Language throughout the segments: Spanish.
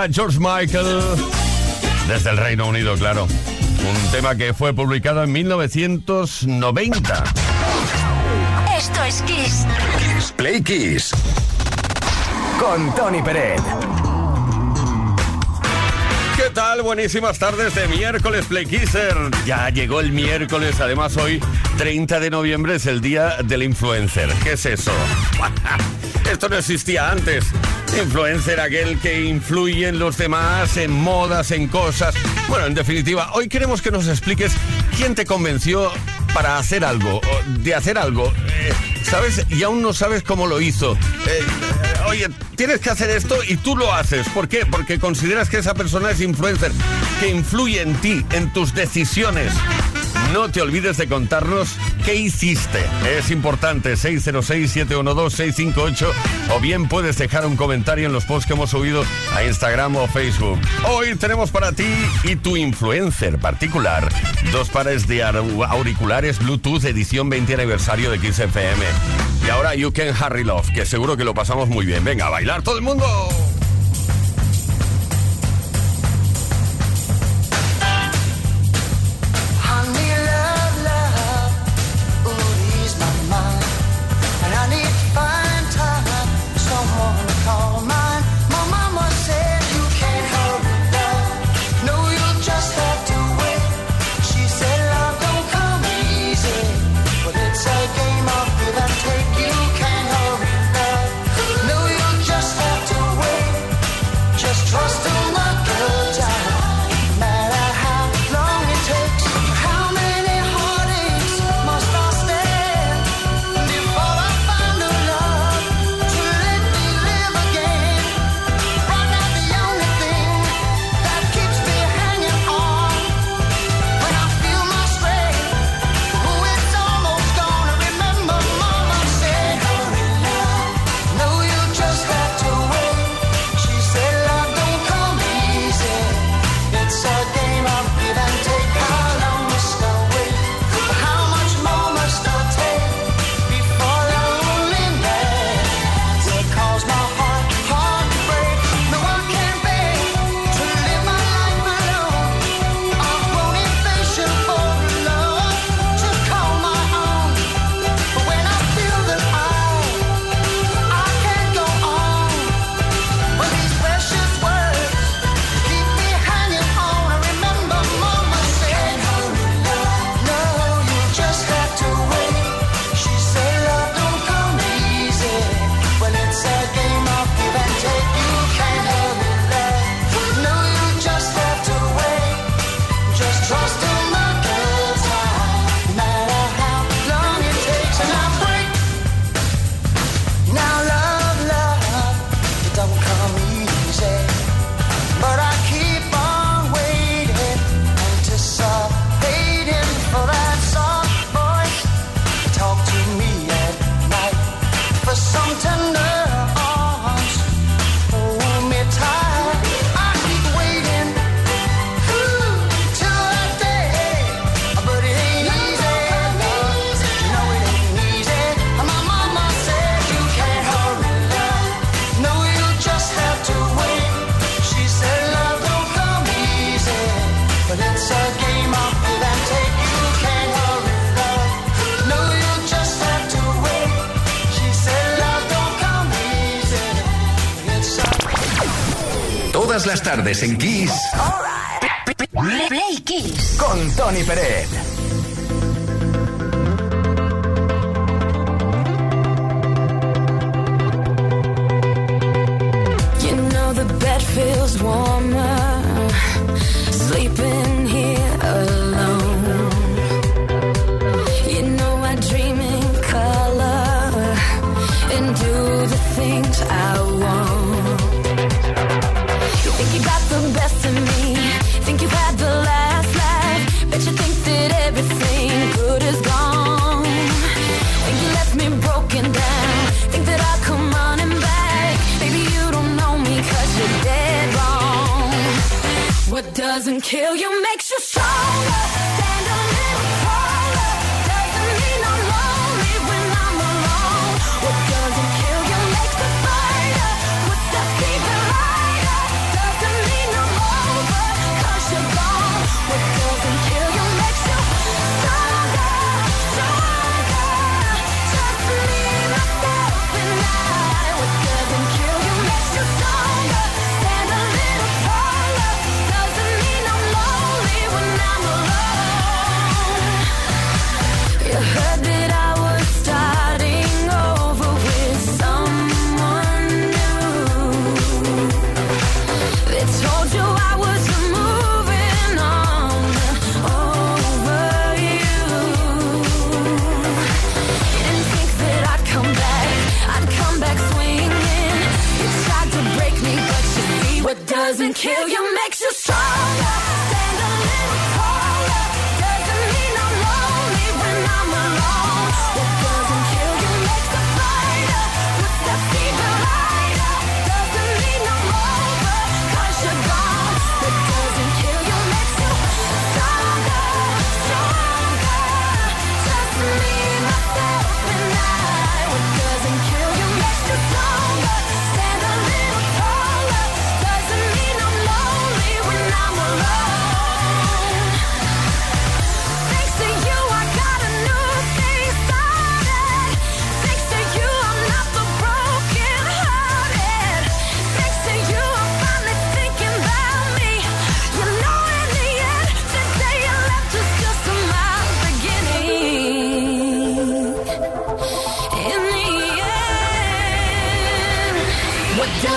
Está George Michael, desde el Reino Unido, claro. Un tema que fue publicado en 1990. Esto es Kiss. Kiss Play Kiss. Con Tony Peret. ¿Qué tal? Buenísimas tardes de miércoles, Play Kisser. Ya llegó el miércoles, además hoy, 30 de noviembre, es el día del influencer. ¿Qué es eso? Esto no existía antes. Influencer, aquel que influye en los demás, en modas, en cosas. Bueno, en definitiva, hoy queremos que nos expliques quién te convenció para hacer algo, de hacer algo, eh, ¿sabes? Y aún no sabes cómo lo hizo. Eh, oye, tienes que hacer esto y tú lo haces. ¿Por qué? Porque consideras que esa persona es influencer, que influye en ti, en tus decisiones. No te olvides de contarnos qué hiciste. Es importante, 606-712-658 o bien puedes dejar un comentario en los posts que hemos subido a Instagram o Facebook. Hoy tenemos para ti y tu influencer particular dos pares de auriculares Bluetooth edición 20 aniversario de XFM. Y ahora You Can Harry Love, que seguro que lo pasamos muy bien. Venga, a bailar todo el mundo. Tardes en Kiss.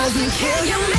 Doesn't kill you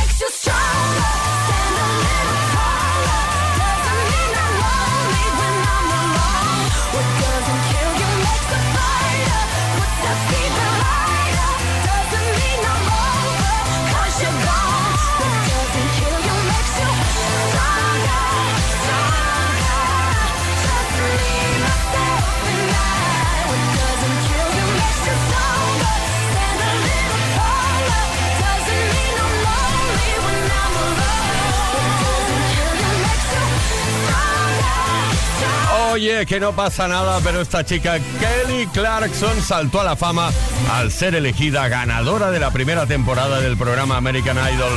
Oye, que no pasa nada, pero esta chica Kelly Clarkson saltó a la fama al ser elegida ganadora de la primera temporada del programa American Idol.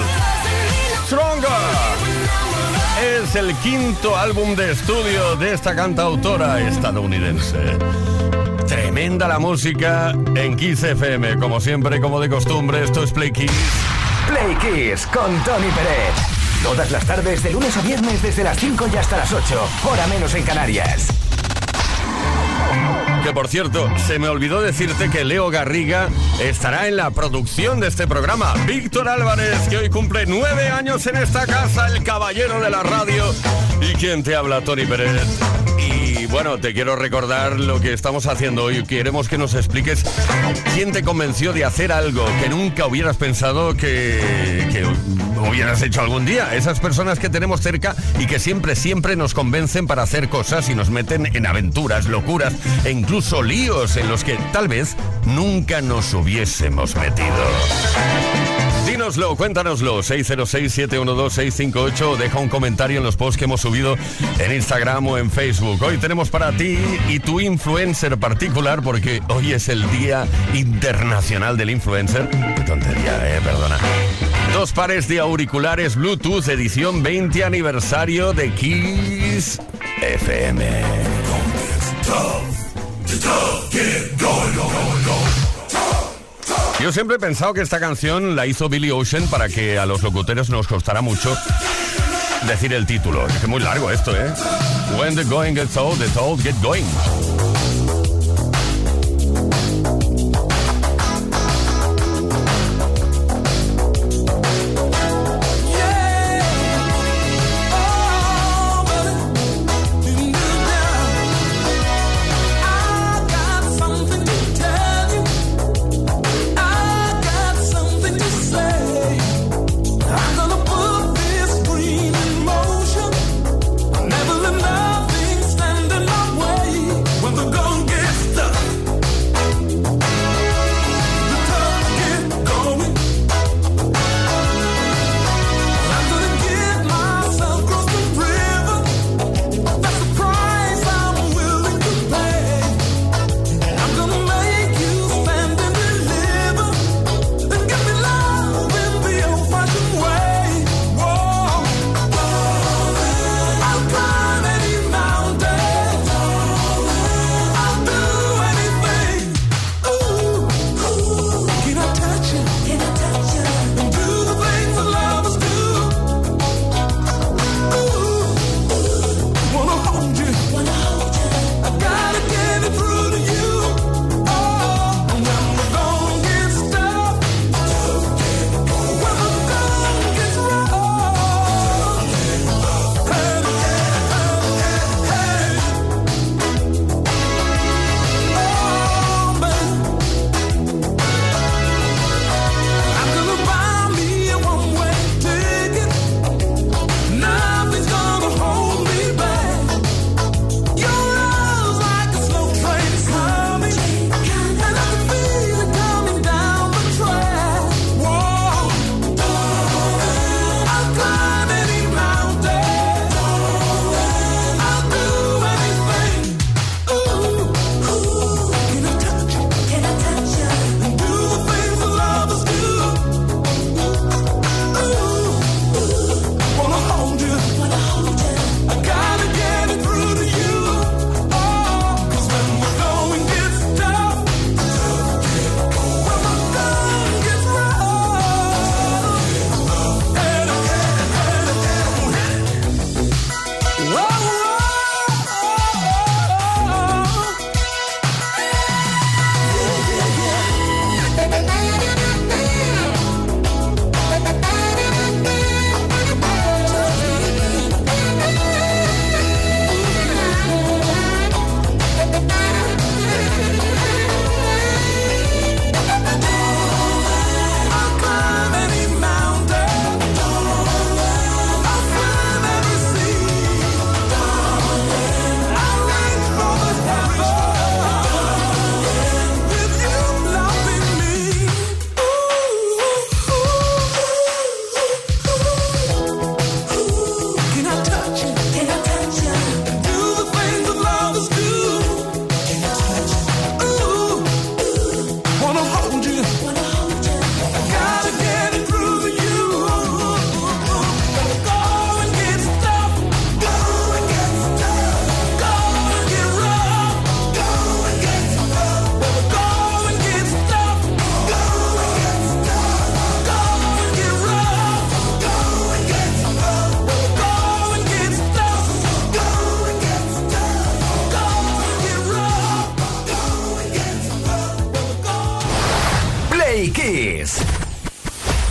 Stronger es el quinto álbum de estudio de esta cantautora estadounidense. Tremenda la música en Kiss FM, como siempre, como de costumbre, esto es Play Kiss. Play Kiss con Tony Pérez. Todas las tardes, de lunes a viernes, desde las 5 y hasta las 8. Hora menos en Canarias. Que por cierto, se me olvidó decirte que Leo Garriga estará en la producción de este programa. Víctor Álvarez, que hoy cumple nueve años en esta casa, el caballero de la radio. Y quien te habla, Tony Pérez. Bueno, te quiero recordar lo que estamos haciendo hoy. Queremos que nos expliques quién te convenció de hacer algo que nunca hubieras pensado que hubieras hecho algún día. Esas personas que tenemos cerca y que siempre, siempre nos convencen para hacer cosas y nos meten en aventuras, locuras e incluso líos en los que tal vez nunca nos hubiésemos metido. Dínoslo, cuéntanoslo, 606-712-658 o deja un comentario en los posts que hemos subido en Instagram o en Facebook. Hoy tenemos para ti y tu influencer particular, porque hoy es el Día Internacional del Influencer. Qué tontería, eh, perdona. Dos pares de auriculares Bluetooth, edición 20 aniversario de Kiss FM. Yo siempre he pensado que esta canción la hizo Billy Ocean para que a los locutores nos costara mucho decir el título. Es que muy largo esto, ¿eh? When the going gets old, the old get going.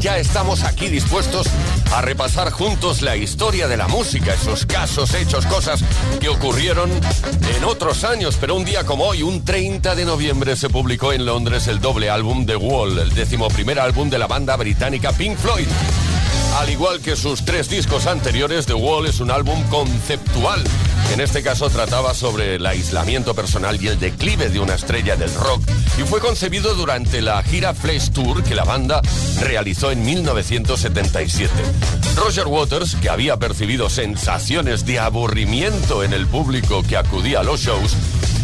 Ya estamos aquí dispuestos a repasar juntos la historia de la música, esos casos, hechos, cosas que ocurrieron en otros años, pero un día como hoy, un 30 de noviembre, se publicó en Londres el doble álbum The Wall, el décimo primer álbum de la banda británica Pink Floyd. Al igual que sus tres discos anteriores, The Wall es un álbum conceptual en este caso trataba sobre el aislamiento personal y el declive de una estrella del rock y fue concebido durante la gira Flash Tour que la banda realizó en 1977. Roger Waters, que había percibido sensaciones de aburrimiento en el público que acudía a los shows,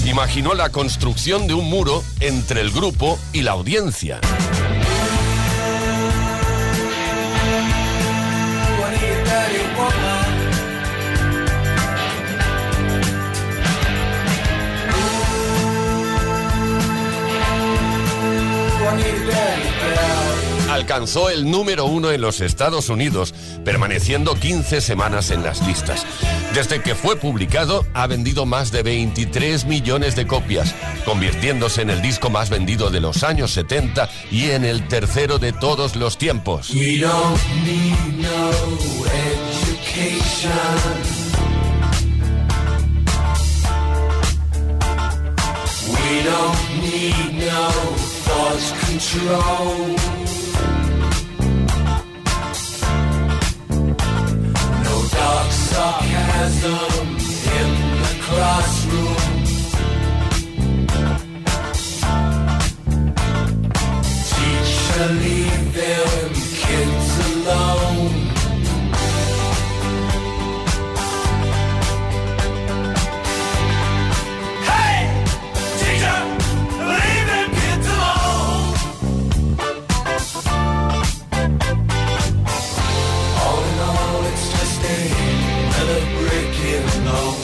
imaginó la construcción de un muro entre el grupo y la audiencia. Alcanzó el número uno en los Estados Unidos, permaneciendo 15 semanas en las listas. Desde que fue publicado, ha vendido más de 23 millones de copias, convirtiéndose en el disco más vendido de los años 70 y en el tercero de todos los tiempos. Dark sarcasm in the classroom. Teacher, leave them No.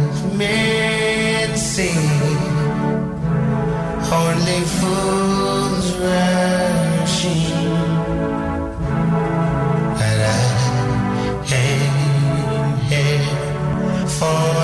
sing. Only fools rushing. And I am here for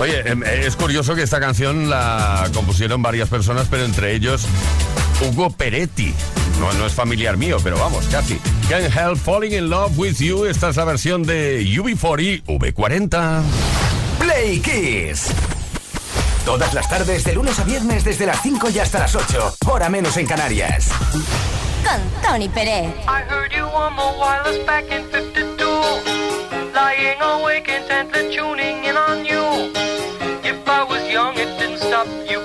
Oye, em, es curioso que esta canción la compusieron varias personas, pero entre ellos Hugo Peretti. No, no es familiar mío, pero vamos, casi. Can't Help Falling in Love with You. Esta es la versión de UB40 V40. Play Kiss. Todas las tardes, de lunes a viernes, desde las 5 y hasta las 8. Hora menos en Canarias. Con Tony Pérez. I heard you on the wireless back in 52. Lying awake intently tuning in on you. If I was young, it didn't stop you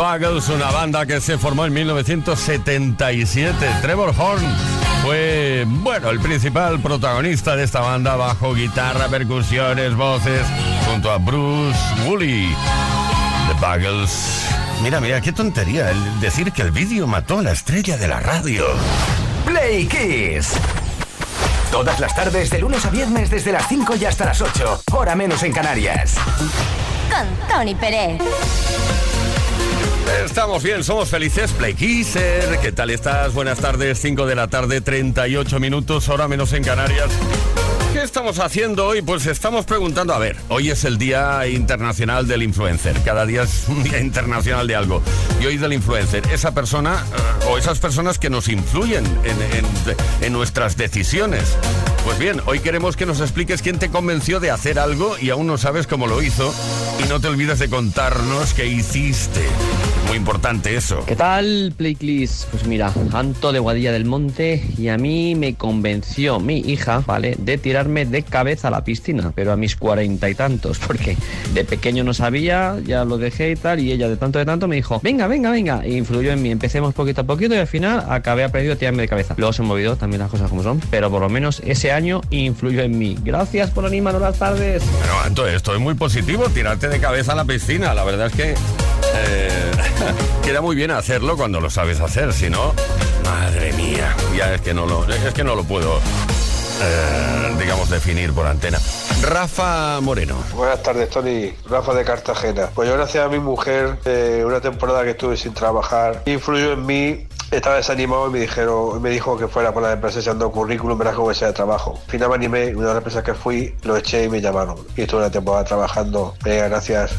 Buggles, una banda que se formó en 1977. Trevor Horn fue, bueno, el principal protagonista de esta banda bajo guitarra, percusiones, voces, junto a Bruce Woolley. The Buggles. Mira, mira, qué tontería el decir que el vídeo mató a la estrella de la radio. Play Kiss. Todas las tardes, de lunes a viernes, desde las 5 y hasta las 8. Hora menos en Canarias. Con Tony Pérez. Estamos bien, somos felices. Play Kisser, ¿qué tal estás? Buenas tardes, 5 de la tarde, 38 minutos, hora menos en Canarias. ¿Qué estamos haciendo hoy? Pues estamos preguntando, a ver, hoy es el Día Internacional del Influencer, cada día es un día internacional de algo, y hoy del influencer, esa persona eh, o esas personas que nos influyen en, en- en nuestras decisiones. Pues bien, hoy queremos que nos expliques quién te convenció de hacer algo y aún no sabes cómo lo hizo, y no te olvides de contarnos qué hiciste. Muy importante eso. ¿Qué tal, Playlist? Pues mira, Anto de Guadilla del Monte y a mí me convenció mi hija, ¿vale?, de de cabeza a la piscina, pero a mis cuarenta y tantos, porque de pequeño no sabía, ya lo dejé y tal, y ella de tanto de tanto me dijo, venga, venga, venga, e influyó en mí. Empecemos poquito a poquito y al final acabé aprendiendo a tirarme de cabeza. Luego se me también las cosas como son, pero por lo menos ese año influyó en mí. Gracias por animarnos las tardes. Bueno, Anto, esto es muy positivo, tirarte de cabeza a la piscina. La verdad es que eh, queda muy bien hacerlo cuando lo sabes hacer, si no, madre mía, ya es que no lo, es que no lo puedo, eh, digamos, definir por antena. Rafa Moreno. Buenas tardes, Tony. Rafa de Cartagena. Pues yo, gracias a mi mujer, eh, una temporada que estuve sin trabajar, influyó en mí. Estaba desanimado y me dijeron, me dijo que fuera por la empresa echando currículum, verás cómo sea de trabajo. Al final me animé, una de las empresas que fui, lo eché y me llamaron. Y estuve una temporada trabajando. Gracias.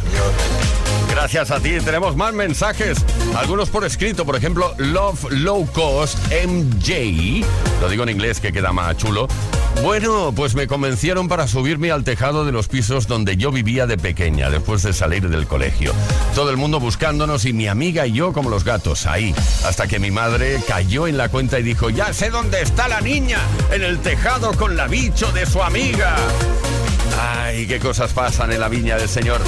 Gracias a ti. Tenemos más mensajes. Algunos por escrito. Por ejemplo, Love Low Cost MJ. Lo digo en inglés que queda más chulo. Bueno, pues me convencieron para subirme al tejado de los pisos donde yo vivía de pequeña, después de salir del colegio. Todo el mundo buscándonos y mi amiga y yo como los gatos, ahí. Hasta que mi madre cayó en la cuenta y dijo, ya sé dónde está la niña, en el tejado con la bicho de su amiga. Ay, qué cosas pasan en la viña del Señor.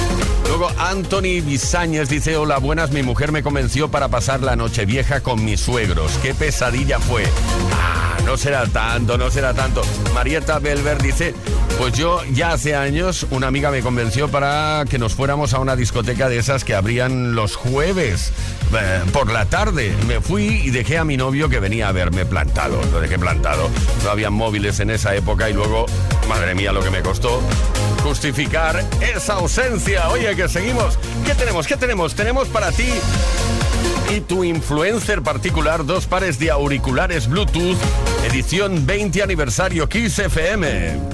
Luego Anthony Bisáñez dice, hola, buenas, mi mujer me convenció para pasar la noche vieja con mis suegros. Qué pesadilla fue. Ah, no será tanto, no será tanto. Marieta Belver dice, pues yo ya hace años una amiga me convenció para que nos fuéramos a una discoteca de esas que abrían los jueves eh, por la tarde. Me fui y dejé a mi novio que venía a verme plantado. Lo dejé plantado. No había móviles en esa época y luego, madre mía, lo que me costó justificar esa ausencia. Oye, que seguimos. ¿Qué tenemos? ¿Qué tenemos? Tenemos para ti y tu influencer particular dos pares de auriculares Bluetooth, edición 20 aniversario Kiss FM.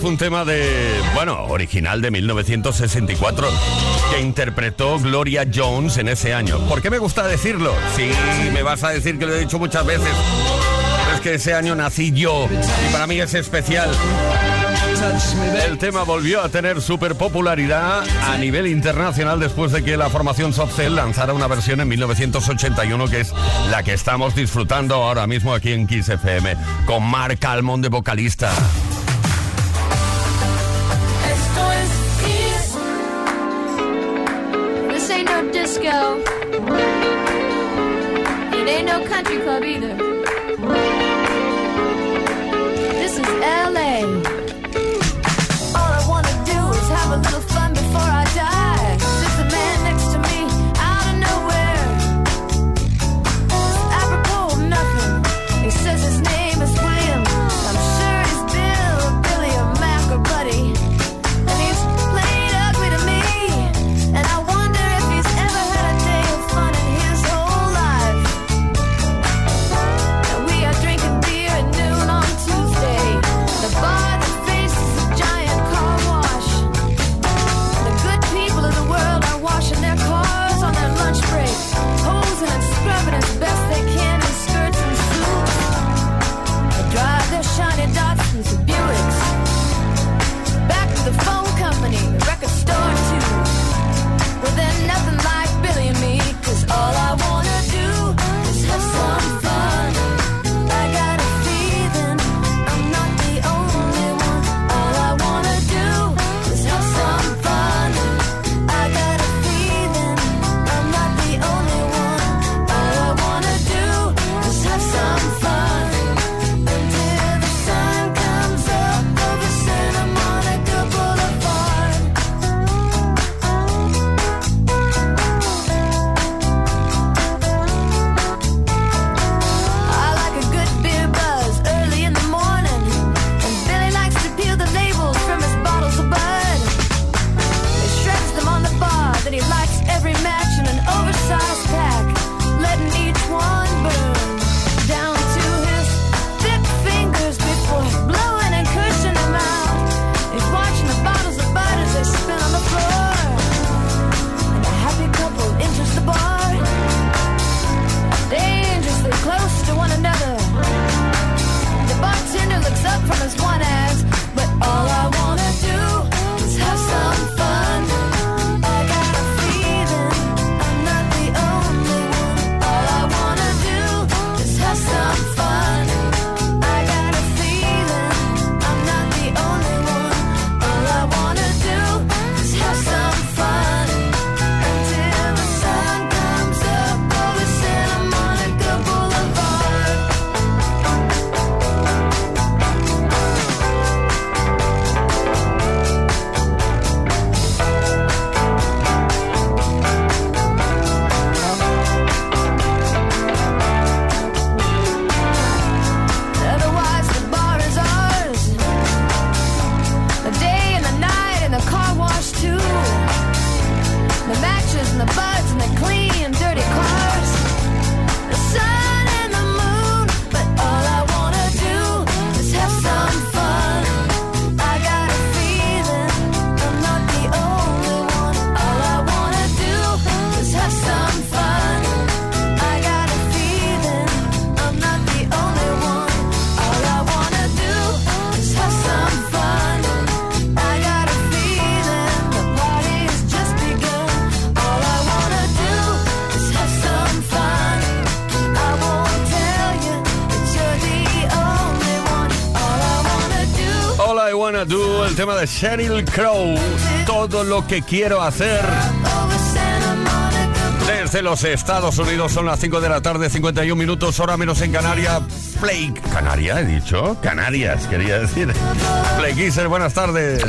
fue un tema de, bueno, original de 1964 que interpretó Gloria Jones en ese año. ¿Por qué me gusta decirlo? Si me vas a decir que lo he dicho muchas veces. Es que ese año nací yo y para mí es especial. El tema volvió a tener super popularidad a nivel internacional después de que la formación Soft Cell lanzara una versión en 1981 que es la que estamos disfrutando ahora mismo aquí en Kiss FM con Mark Almond de vocalista. no country club either. De Sheryl Crow, todo lo que quiero hacer. Desde los Estados Unidos son las 5 de la tarde, 51 minutos, hora menos en Canarias. Play. ¿Canaria he dicho? Canarias, quería decir. Play Kisser, buenas tardes.